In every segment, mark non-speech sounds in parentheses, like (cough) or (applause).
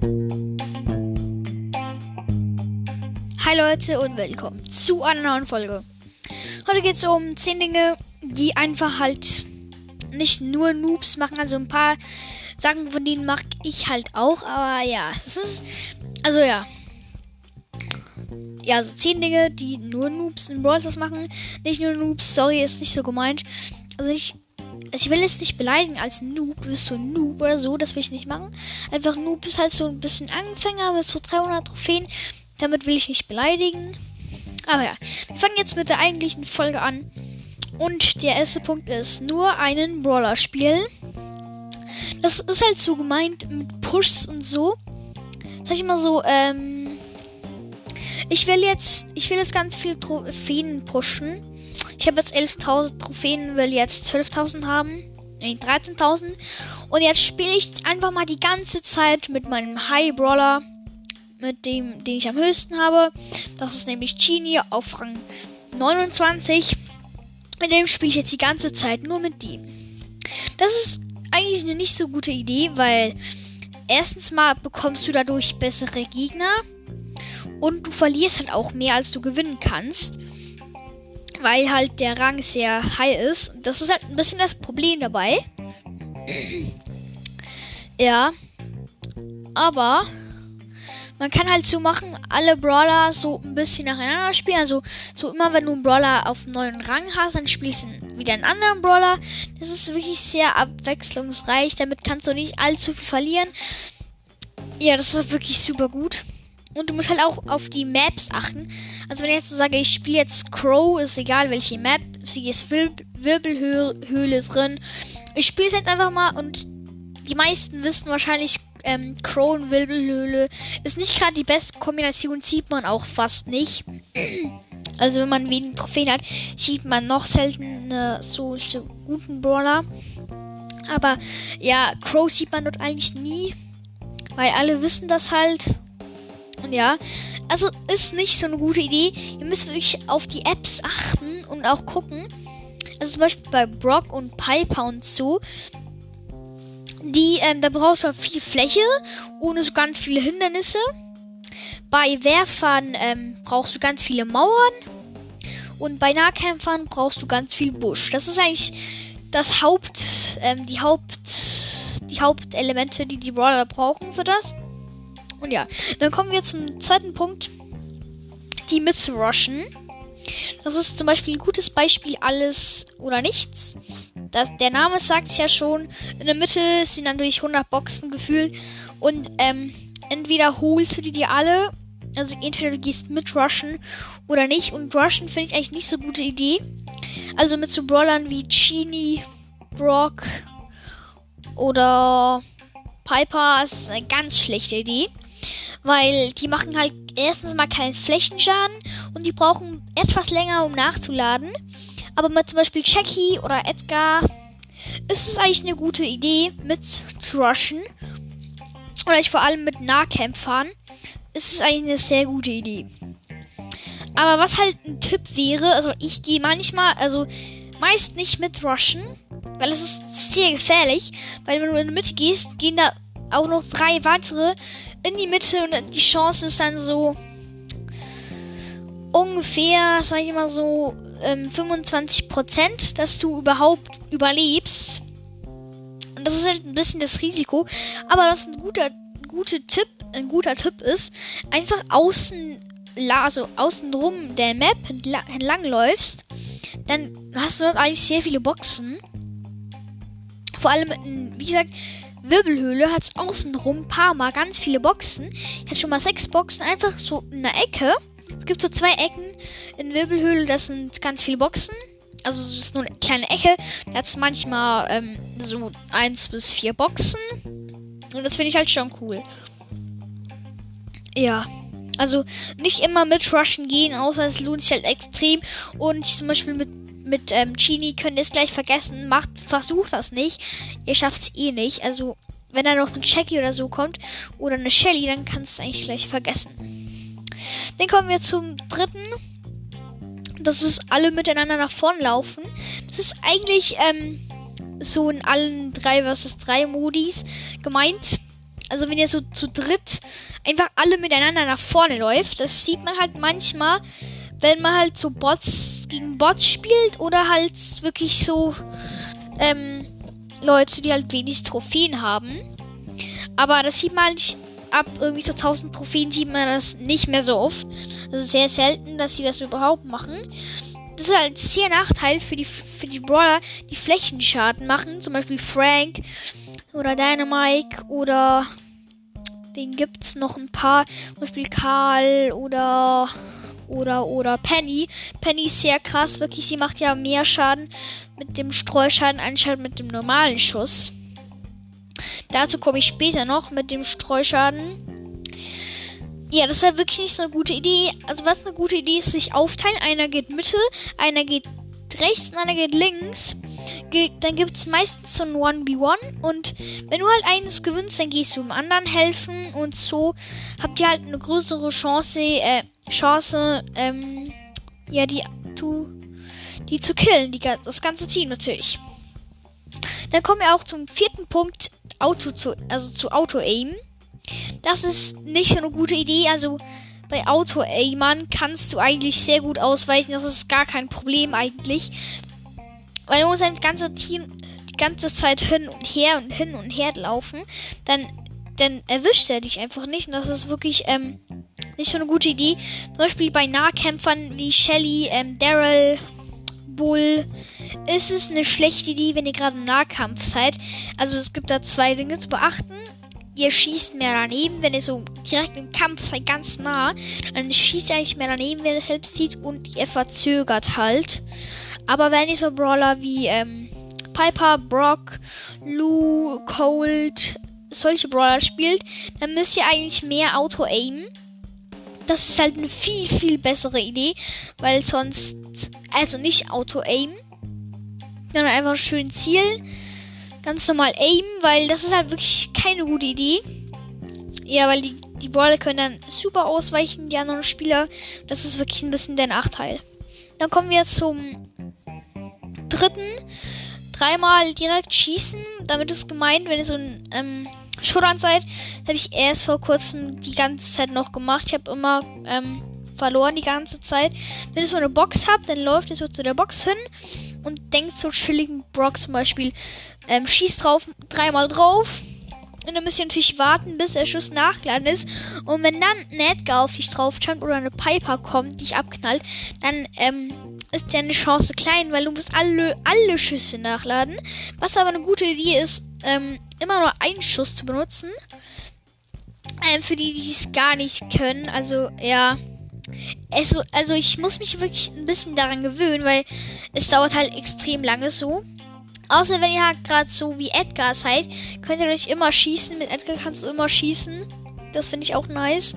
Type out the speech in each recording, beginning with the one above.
Hi Leute und willkommen zu einer neuen Folge. Heute geht es um 10 Dinge, die einfach halt nicht nur Noobs machen. Also ein paar Sachen von denen mag ich halt auch. Aber ja, es ist. Also ja. Ja, so 10 Dinge, die nur Noobs in Brawl Stars machen. Nicht nur Noobs, sorry, ist nicht so gemeint. Also ich. Ich will jetzt nicht beleidigen als Noob, du bist so ein Noob oder so, das will ich nicht machen. Einfach Noob ist halt so ein bisschen Anfänger mit so 300 Trophäen. Damit will ich nicht beleidigen. Aber ja, wir fangen jetzt mit der eigentlichen Folge an. Und der erste Punkt ist nur einen Brawler spielen. Das ist halt so gemeint mit Pushs und so. Sag ich mal so, ähm. Ich will jetzt, ich will jetzt ganz viele Trophäen pushen. Ich habe jetzt 11.000 Trophäen, will jetzt 12.000 haben. Nee, 13.000. Und jetzt spiele ich einfach mal die ganze Zeit mit meinem High Brawler mit dem, den ich am höchsten habe. Das ist nämlich Genie auf Rang 29. Mit dem spiele ich jetzt die ganze Zeit nur mit dem. Das ist eigentlich eine nicht so gute Idee, weil erstens mal bekommst du dadurch bessere Gegner und du verlierst halt auch mehr, als du gewinnen kannst. Weil halt der Rang sehr high ist. Das ist halt ein bisschen das Problem dabei. ja. Aber man kann halt so machen, alle Brawler so ein bisschen nacheinander spielen. Also so immer, wenn du einen Brawler auf einem neuen Rang hast, dann spielst du wieder einen anderen Brawler. Das ist wirklich sehr abwechslungsreich. Damit kannst du nicht allzu viel verlieren. Ja, das ist wirklich super gut. Und du musst halt auch auf die Maps achten. Also wenn ich jetzt sage, ich spiele jetzt Crow, ist egal welche Map, sie ist Wir Wirbelhöhle drin. Ich spiele es jetzt einfach mal und die meisten wissen wahrscheinlich ähm, Crow Wirbelhöhle ist nicht gerade die beste Kombination, sieht man auch fast nicht. Also wenn man wenig Trophäen hat, sieht man noch selten so, so guten Brawler. Aber ja, Crow sieht man dort eigentlich nie, weil alle wissen das halt. Ja, also ist nicht so eine gute Idee. Ihr müsst wirklich auf die Apps achten und auch gucken. Also zum Beispiel bei Brock und Piper und so die, ähm, da brauchst du viel Fläche, ohne so ganz viele Hindernisse. Bei Werfern ähm, brauchst du ganz viele Mauern. Und bei Nahkämpfern brauchst du ganz viel Busch. Das ist eigentlich das Haupt, ähm, die Haupt, die Hauptelemente, die die Brawler brauchen für das. Und ja, dann kommen wir zum zweiten Punkt. Die mitzurushen. Das ist zum Beispiel ein gutes Beispiel alles oder nichts. Das, der Name sagt es ja schon. In der Mitte sind durch 100 Boxen gefühlt. Und ähm, entweder holst du die dir alle. Also entweder du gehst mit Rushen oder nicht. Und Rushen finde ich eigentlich nicht so gute Idee. Also mit so Brawlern wie Genie, Brock oder Piper ist eine ganz schlechte Idee. Weil die machen halt erstens mal keinen Flächenschaden und die brauchen etwas länger, um nachzuladen. Aber mit zum Beispiel Jackie oder Edgar ist es eigentlich eine gute Idee, mit zu rushen. Oder ich vor allem mit Nahkämpfern. Ist es eigentlich eine sehr gute Idee. Aber was halt ein Tipp wäre, also ich gehe manchmal, also meist nicht mit rushen, weil es ist sehr gefährlich. Weil wenn du in die Mitte gehst, gehen da auch noch drei weitere in die Mitte und die Chance ist dann so ungefähr, sag ich mal so, ähm, 25%, dass du überhaupt überlebst. Und das ist halt ein bisschen das Risiko. Aber was ein guter, guter Tipp, ein guter Tipp ist, einfach außen, also außenrum der Map entlang läufst, dann hast du dort eigentlich sehr viele Boxen. Vor allem, wie gesagt, Wirbelhöhle hat es außenrum ein paar Mal ganz viele Boxen. Ich hatte schon mal sechs Boxen einfach so in der Ecke. Es gibt so zwei Ecken in Wirbelhöhle, das sind ganz viele Boxen. Also es ist nur eine kleine Ecke. Da hat es manchmal ähm, so eins bis vier Boxen. Und das finde ich halt schon cool. Ja. Also nicht immer mit Rushen gehen, außer es lohnt sich halt extrem. Und zum Beispiel mit, mit ähm, Genie könnt ihr es gleich vergessen. Macht, versucht das nicht. Ihr schafft es eh nicht. Also wenn da noch ein Jackie oder so kommt oder eine Shelly, dann kannst du es eigentlich gleich vergessen. Dann kommen wir zum dritten. Das ist alle miteinander nach vorn laufen. Das ist eigentlich ähm, so in allen 3 vs 3 Modis gemeint. also wenn ihr so zu dritt einfach alle miteinander nach vorne läuft, das sieht man halt manchmal, wenn man halt so Bots gegen Bots spielt oder halt wirklich so ähm, Leute, die halt wenig Trophäen haben. Aber das sieht man halt ab irgendwie so 1000 Trophäen sieht man das nicht mehr so oft. Also sehr selten, dass sie das überhaupt machen. Das ist halt sehr Nachteil für die, für die Brawler, die Flächenschaden machen. Zum Beispiel Frank oder Dynamike oder den gibt's noch ein paar. Zum Beispiel Karl oder oder oder Penny. Penny ist sehr krass, wirklich. Die macht ja mehr Schaden mit dem Streuschaden anstatt mit dem normalen Schuss. Dazu komme ich später noch mit dem Streuschaden. Ja, das ist halt wirklich nicht so eine gute Idee. Also was eine gute Idee ist, sich aufteilen. Einer geht Mitte, einer geht rechts und einer geht links. Dann gibt es meistens so ein 1v1 und wenn du halt eines gewinnst, dann gehst du dem anderen helfen und so habt ihr halt eine größere Chance, äh, Chance, ähm, ja, die, tu, die zu killen, die, das ganze Team natürlich. Dann kommen wir auch zum vierten Punkt, Auto zu, also zu Auto-Aim. Das ist nicht so eine gute Idee, also bei Auto-Aimern kannst du eigentlich sehr gut ausweichen, das ist gar kein Problem eigentlich. Weil du musst ein ganze Team die ganze Zeit hin und her und hin und her laufen, dann, dann erwischt er dich einfach nicht und das ist wirklich, ähm, nicht so eine gute Idee. Zum Beispiel bei Nahkämpfern wie Shelly, ähm, Daryl, Bull ist es eine schlechte Idee, wenn ihr gerade im Nahkampf seid. Also es gibt da zwei Dinge zu beachten. Ihr schießt mehr daneben, wenn ihr so direkt im Kampf seid, ganz nah. Dann schießt ihr eigentlich mehr daneben, wenn ihr selbst sieht und ihr verzögert halt. Aber wenn ihr so Brawler wie ähm, Piper, Brock, Lou, Cold, solche Brawler spielt, dann müsst ihr eigentlich mehr Auto-Aimen das ist halt eine viel, viel bessere Idee, weil sonst, also nicht Auto-Aim, sondern einfach schön zielen, ganz normal aim, weil das ist halt wirklich keine gute Idee. Ja, weil die, die Brawler können dann super ausweichen, die anderen Spieler. Das ist wirklich ein bisschen der Nachteil. Dann kommen wir zum dritten. Dreimal direkt schießen. Damit ist gemeint, wenn ihr so ein ähm, Showdown-Zeit habe ich erst vor kurzem die ganze Zeit noch gemacht. Ich habe immer ähm, verloren die ganze Zeit. Wenn ihr so eine Box habt, dann läuft ihr so zu der Box hin und denkt so chilligen Brock zum Beispiel, ähm, schießt drauf, dreimal drauf. Und dann müsst ihr natürlich warten, bis der Schuss nachgeladen ist. Und wenn dann ein Edgar auf dich drauf jumpt oder eine Piper kommt, dich abknallt, dann ähm, ist deine Chance klein, weil du musst alle, alle Schüsse nachladen. Was aber eine gute Idee ist, ähm, immer nur einen Schuss zu benutzen. Ähm, für die, die es gar nicht können. Also, ja. Es, also, ich muss mich wirklich ein bisschen daran gewöhnen, weil es dauert halt extrem lange so. Außer wenn ihr halt gerade so wie Edgar seid, könnt ihr euch immer schießen. Mit Edgar kannst du immer schießen. Das finde ich auch nice.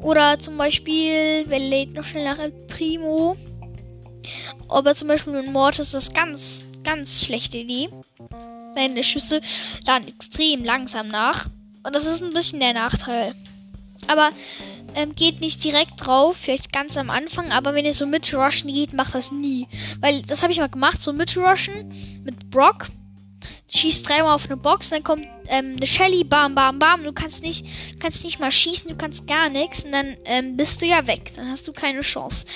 Oder zum Beispiel, wer lädt noch schnell nach Primo? Aber zum Beispiel mit Mortis ist das ganz, ganz schlechte Idee. Meine Schüsse laden extrem langsam nach. Und das ist ein bisschen der Nachteil. Aber ähm, geht nicht direkt drauf, vielleicht ganz am Anfang, aber wenn ihr so mit Rushen geht, macht das nie. Weil das habe ich mal gemacht, so mit Rushen mit Brock. Schießt dreimal auf eine Box, dann kommt ähm, eine Shelly, bam, bam, bam. Du kannst nicht, kannst nicht mal schießen, du kannst gar nichts und dann ähm, bist du ja weg. Dann hast du keine Chance.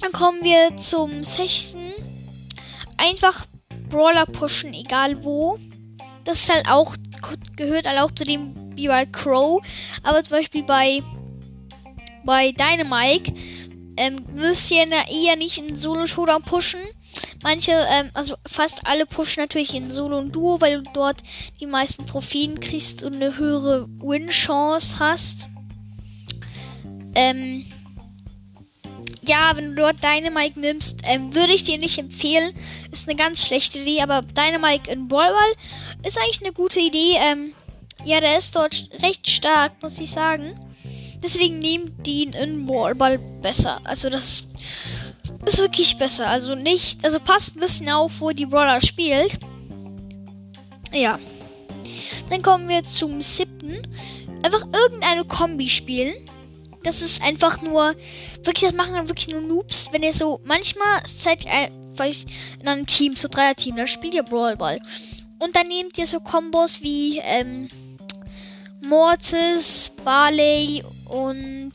Dann kommen wir zum sechsten. Einfach Brawler pushen, egal wo. Das ist halt auch, gehört halt auch zu dem wie bei Crow. Aber zum Beispiel bei, bei Dynamike ähm, müsst ihr eher nicht in Solo-Showdown pushen. Manche, ähm, also fast alle pushen natürlich in Solo und Duo, weil du dort die meisten Trophäen kriegst und eine höhere Win-Chance hast. Ähm, ja, wenn du dort Dynamite nimmst, ähm, würde ich dir nicht empfehlen. Ist eine ganz schlechte Idee, aber Dynamite in Ballball ist eigentlich eine gute Idee. Ähm, ja, der ist dort recht stark, muss ich sagen. Deswegen nehmt ihn in Ballball besser. Also das ist wirklich besser. Also nicht, also passt ein bisschen auf, wo die Brawler spielt. Ja. Dann kommen wir zum siebten. Einfach irgendeine Kombi spielen das ist einfach nur, wirklich, das machen dann wirklich nur Noobs. Wenn ihr so, manchmal seid ihr vielleicht in einem Team, so Dreier-Team, da spielt ihr Brawlball. Und dann nehmt ihr so Kombos wie, ähm, Mortis, Barley und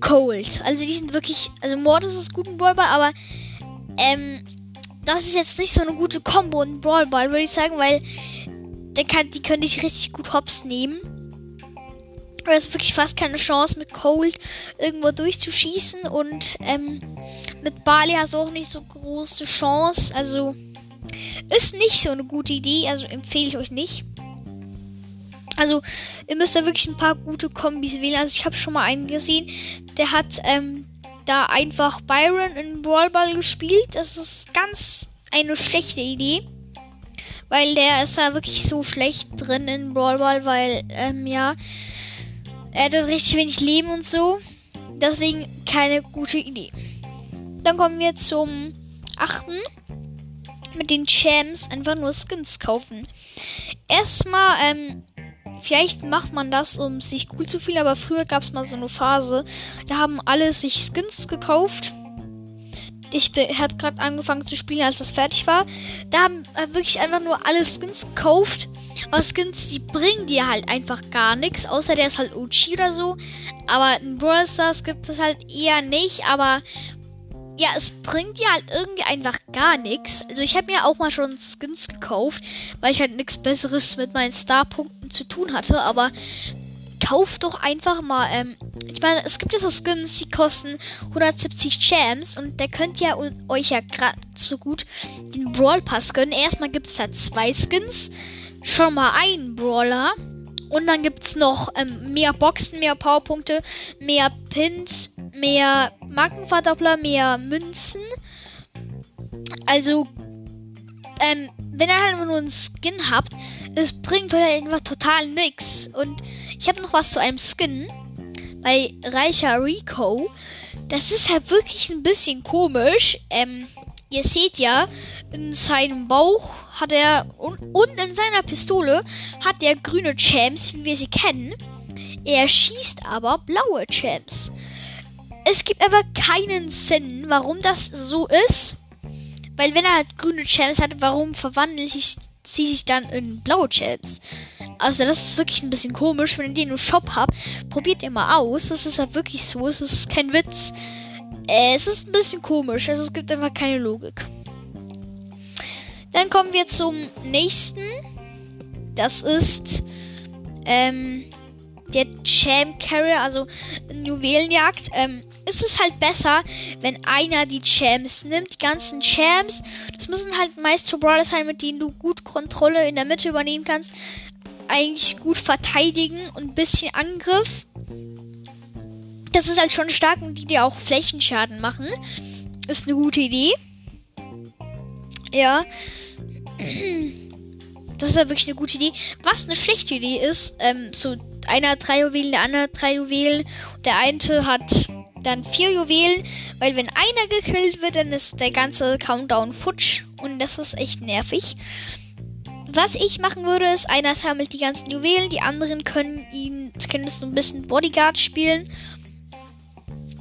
Cold. Also die sind wirklich, also Mortis ist gut in Brawlball, aber ähm, das ist jetzt nicht so eine gute Combo in Brawlball, würde ich sagen, weil der kann, die können dich richtig gut hops nehmen. Du hast wirklich fast keine Chance mit Cold irgendwo durchzuschießen und ähm, mit Barley hast du auch nicht so große Chance. Also ist nicht so eine gute Idee, also empfehle ich euch nicht. Also, ihr müsst da wirklich ein paar gute Kombis wählen. Also, ich habe schon mal einen gesehen, der hat ähm, da einfach Byron in Brawlball gespielt. Das ist ganz eine schlechte Idee. Weil der ist da wirklich so schlecht drin in Brawlball, weil, ähm, ja, er hat richtig wenig Leben und so. Deswegen keine gute Idee. Dann kommen wir zum achten. Mit den Champs einfach nur Skins kaufen. Erstmal, ähm, Vielleicht macht man das, um sich cool zu fühlen, aber früher gab es mal so eine Phase, da haben alle sich Skins gekauft. Ich habe gerade angefangen zu spielen, als das fertig war. Da haben äh, wirklich einfach nur alle Skins gekauft. Aber Skins, die bringen dir halt einfach gar nichts, außer der ist halt OG oder so. Aber in Brawl Stars gibt es halt eher nicht, aber ja, es bringt dir halt irgendwie einfach gar nichts. Also ich habe mir auch mal schon Skins gekauft, weil ich halt nichts Besseres mit meinen Starpunkten zu tun hatte. Aber kauft doch einfach mal. Ähm, ich meine, es gibt ja so Skins, die kosten 170 Champs und da könnt ihr euch ja gerade so gut den Brawl Pass gönnen. Erstmal gibt es da zwei Skins, schon mal einen Brawler. Und dann gibt es noch ähm, mehr Boxen, mehr Powerpunkte, mehr Pins, mehr Markenverdoppler, mehr Münzen. Also, ähm, wenn ihr halt nur einen Skin habt, es bringt euch einfach total nix. Und ich habe noch was zu einem Skin. Bei Reicher Rico. Das ist halt wirklich ein bisschen komisch. Ähm, ihr seht ja, in seinem Bauch hat er und, und in seiner Pistole hat er grüne Champs, wie wir sie kennen. Er schießt aber blaue Champs es gibt aber keinen Sinn, warum das so ist. Weil wenn er halt grüne Champs hat, warum verwandelt sich sie sich dann in blaue Champs? Also das ist wirklich ein bisschen komisch. Wenn ihr den im Shop habt, probiert ihr mal aus. Das ist halt wirklich so. Es ist kein Witz. Äh, es ist ein bisschen komisch. Also es gibt einfach keine Logik. Dann kommen wir zum nächsten. Das ist ähm, der Champ Carrier, also Juwelenjagd. Ähm, ist es halt besser, wenn einer die Champs nimmt. Die ganzen Champs, das müssen halt meist so Brawler sein, mit denen du gut Kontrolle in der Mitte übernehmen kannst. Eigentlich gut verteidigen und ein bisschen Angriff. Das ist halt schon stark und die dir auch Flächenschaden machen. Ist eine gute Idee. Ja. (clears throat) Das ist ja wirklich eine gute Idee. Was eine schlechte Idee ist, ähm, so einer hat drei Juwelen, der andere hat drei Juwelen. Der eine hat dann vier Juwelen, weil wenn einer gekillt wird, dann ist der ganze Countdown futsch und das ist echt nervig. Was ich machen würde, ist, einer sammelt die ganzen Juwelen, die anderen können ihn, können so ein bisschen Bodyguard spielen.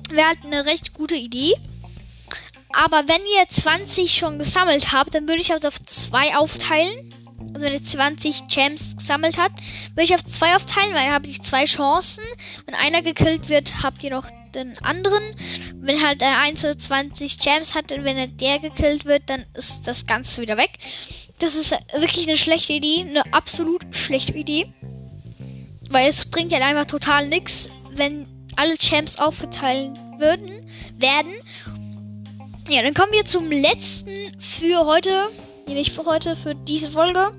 Wäre halt eine recht gute Idee. Aber wenn ihr 20 schon gesammelt habt, dann würde ich das auf zwei aufteilen. Also wenn ihr 20 Champs gesammelt habt, würde ich auf zwei aufteilen, weil dann habt ihr zwei Chancen. Wenn einer gekillt wird, habt ihr noch den anderen. Wenn halt der Einzel 20 Gems hat und wenn er der gekillt wird, dann ist das Ganze wieder weg. Das ist wirklich eine schlechte Idee, eine absolut schlechte Idee. Weil es bringt ja einfach total nichts, wenn alle Champs aufgeteilt würden, werden. Ja, dann kommen wir zum letzten für heute. Nee, nicht für heute, für diese Folge.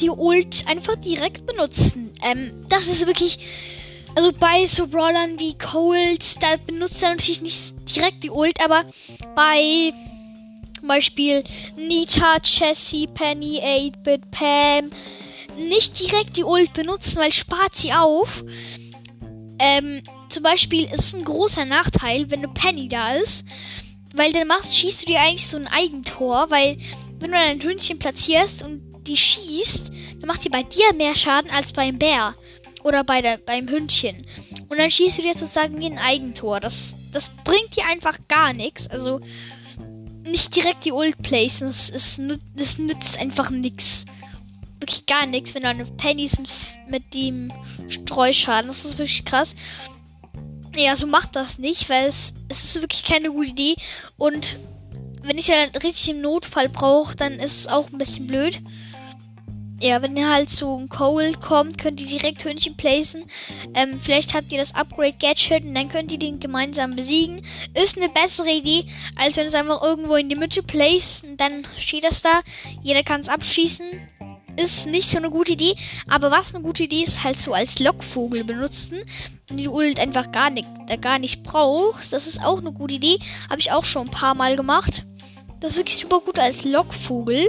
Die Ult einfach direkt benutzen. Ähm, das ist wirklich also bei so Brawlern wie Cold, da benutzt er natürlich nicht direkt die Ult, aber bei zum Beispiel Nita, Jessie, Penny, 8-Bit, Pam nicht direkt die Ult benutzen, weil spart sie auf. Ähm, zum Beispiel ist es ein großer Nachteil, wenn eine Penny da ist, weil dann machst, schießt du dir eigentlich so ein Eigentor, weil wenn du ein Hündchen platzierst und die schießt, dann macht sie bei dir mehr Schaden als beim Bär oder bei der, beim Hündchen. Und dann schießt du dir sozusagen wie ein Eigentor. Das, das bringt dir einfach gar nichts. Also nicht direkt die Ult placen. Das, ist, das nützt einfach nichts. wirklich gar nichts, wenn du eine Pennies mit, mit dem Streuschaden. Das ist wirklich krass. Ja, so macht das nicht, weil es, es ist wirklich keine gute Idee. Und wenn ich ja richtig im Notfall brauche, dann ist es auch ein bisschen blöd. Ja, wenn ihr halt zu Cold kommt, könnt ihr direkt Hühnchen placen. Ähm, vielleicht habt ihr das Upgrade Gadget und dann könnt ihr den gemeinsam besiegen. Ist eine bessere Idee, als wenn es einfach irgendwo in die Mitte placed und dann steht das da. Jeder kann es abschießen. Ist nicht so eine gute Idee. Aber was eine gute Idee ist, halt so als Lockvogel benutzen. Wenn du Ult einfach gar nicht, äh, gar nicht brauchst. Das ist auch eine gute Idee. Habe ich auch schon ein paar Mal gemacht. Das ist wirklich super gut als Lockvogel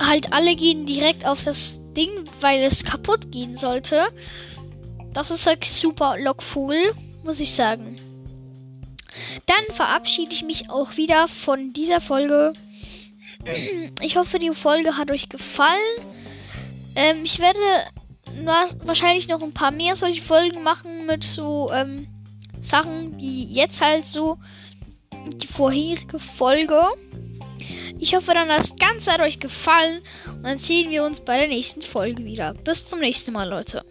halt alle gehen direkt auf das Ding, weil es kaputt gehen sollte. Das ist halt super Lockvogel, muss ich sagen. Dann verabschiede ich mich auch wieder von dieser Folge. (clears throat) Ich hoffe, die Folge hat euch gefallen. Ähm, ich werde wahrscheinlich noch ein paar mehr solche Folgen machen mit so ähm, Sachen wie jetzt halt so die vorherige Folge. Ich hoffe dann, das Ganze hat euch gefallen und dann sehen wir uns bei der nächsten Folge wieder. Bis zum nächsten Mal, Leute.